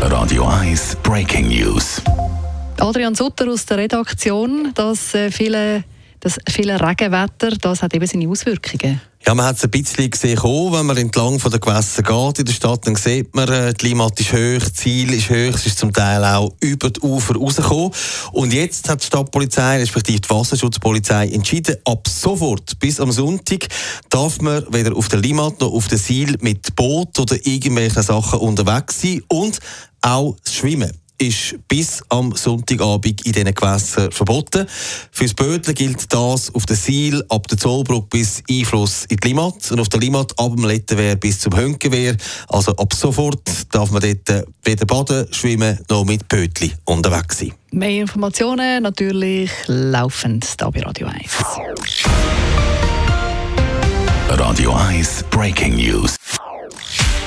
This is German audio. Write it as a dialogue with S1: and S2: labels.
S1: Radio 1 Breaking News.
S2: Adrian Sutter aus der Redaktion, das äh, viele, das viele Regenwetter, das hat eben seine Auswirkungen.
S3: Ja, man hat es ein bisschen gesehen, wenn man entlang von der Gewässer geht in der Stadt, dann sieht man, äh, die Klimat ist hoch, das Ziel ist hoch, es ist zum Teil auch über die Ufer rausgekommen. Und jetzt hat die Stadtpolizei, respektive die Wasserschutzpolizei, entschieden, ab sofort bis am Sonntag darf man weder auf der Limat noch auf der Sil mit Boot oder irgendwelchen Sachen unterwegs sein und auch Schwimmen ist bis am Sonntagabend in diesen Gewässern verboten. Fürs Bödler gilt das auf der Sil ab der Zollbrücke bis Einfluss in die Limat und auf der Limat ab dem Lettenwehr bis zum Hönkenwehr. Also ab sofort darf man dort weder baden, schwimmen noch mit Bötli unterwegs sein.
S2: Mehr Informationen natürlich laufend hier bei Radio 1.
S1: Radio 1 Breaking News.